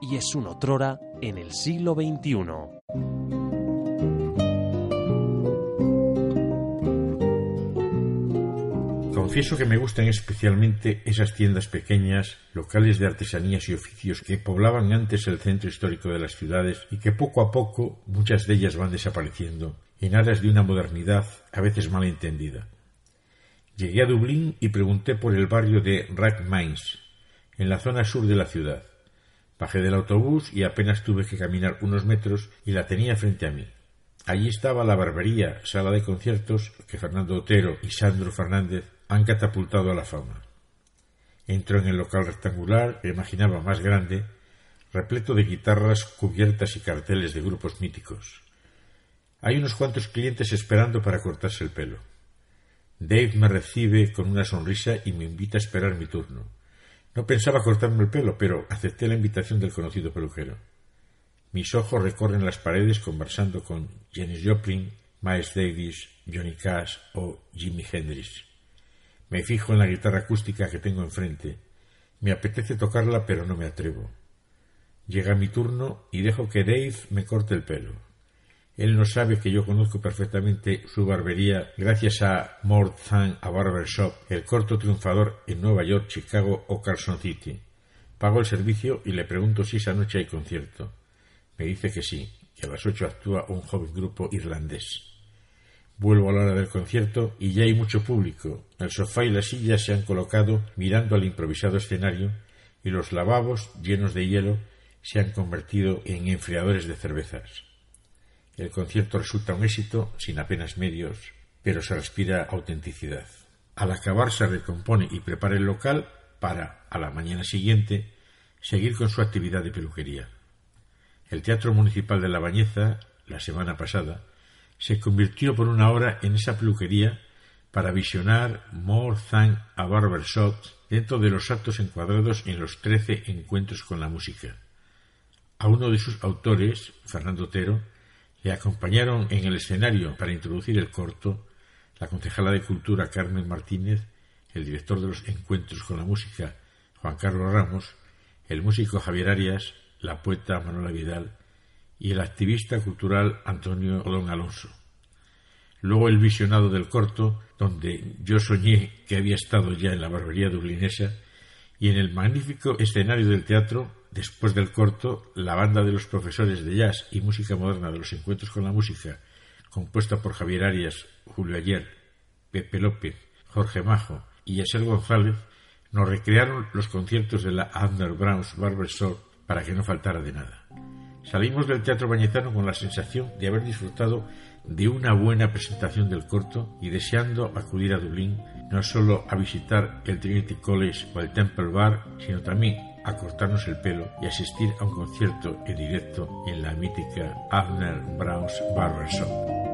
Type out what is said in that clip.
y es un otrora en el siglo XXI. Confieso que me gustan especialmente esas tiendas pequeñas, locales de artesanías y oficios que poblaban antes el centro histórico de las ciudades y que poco a poco muchas de ellas van desapareciendo en aras de una modernidad a veces mal entendida. Llegué a Dublín y pregunté por el barrio de Rathmines, en la zona sur de la ciudad. Bajé del autobús y apenas tuve que caminar unos metros y la tenía frente a mí. Allí estaba la barbería, sala de conciertos que Fernando Otero y Sandro Fernández han catapultado a la fama. Entró en el local rectangular, que imaginaba más grande, repleto de guitarras, cubiertas y carteles de grupos míticos. Hay unos cuantos clientes esperando para cortarse el pelo. Dave me recibe con una sonrisa y me invita a esperar mi turno. No pensaba cortarme el pelo, pero acepté la invitación del conocido peluquero. Mis ojos recorren las paredes conversando con Janis Joplin, Miles Davis, Johnny Cash o Jimi Hendrix. Me fijo en la guitarra acústica que tengo enfrente. Me apetece tocarla, pero no me atrevo. Llega mi turno y dejo que Dave me corte el pelo. Él no sabe que yo conozco perfectamente su barbería gracias a More Than a Barber Shop, el corto triunfador en Nueva York, Chicago o Carson City. Pago el servicio y le pregunto si esa noche hay concierto. Me dice que sí, que a las ocho actúa un joven grupo irlandés. Vuelvo a la hora del concierto y ya hay mucho público. El sofá y las sillas se han colocado mirando al improvisado escenario y los lavabos, llenos de hielo, se han convertido en enfriadores de cervezas. El concierto resulta un éxito, sin apenas medios, pero se respira autenticidad. Al acabar se recompone y prepara el local para, a la mañana siguiente, seguir con su actividad de peluquería. El Teatro Municipal de La Bañeza, la semana pasada, se convirtió por una hora en esa peluquería para visionar More Than a Barber Shop dentro de los actos encuadrados en los trece encuentros con la música. A uno de sus autores, Fernando Otero, le acompañaron en el escenario para introducir el corto la concejala de Cultura Carmen Martínez, el director de los encuentros con la música Juan Carlos Ramos, el músico Javier Arias, la poeta Manuela Vidal y el activista cultural Antonio Odón Alonso. Luego el visionado del corto, donde yo soñé que había estado ya en la barbería dublinesa, y en el magnífico escenario del teatro, después del corto, la banda de los profesores de jazz y música moderna de los encuentros con la música, compuesta por Javier Arias, Julio Ayer, Pepe López, Jorge Majo y Yasser González, nos recrearon los conciertos de la Abner Browns Barber Shop para que no faltara de nada. Salimos del Teatro Bañezano con la sensación de haber disfrutado de una buena presentación del corto y deseando acudir a Dublín no solo a visitar el Trinity College o el Temple Bar, sino también a cortarnos el pelo y asistir a un concierto en directo en la mítica Abner Browns Barber Shop.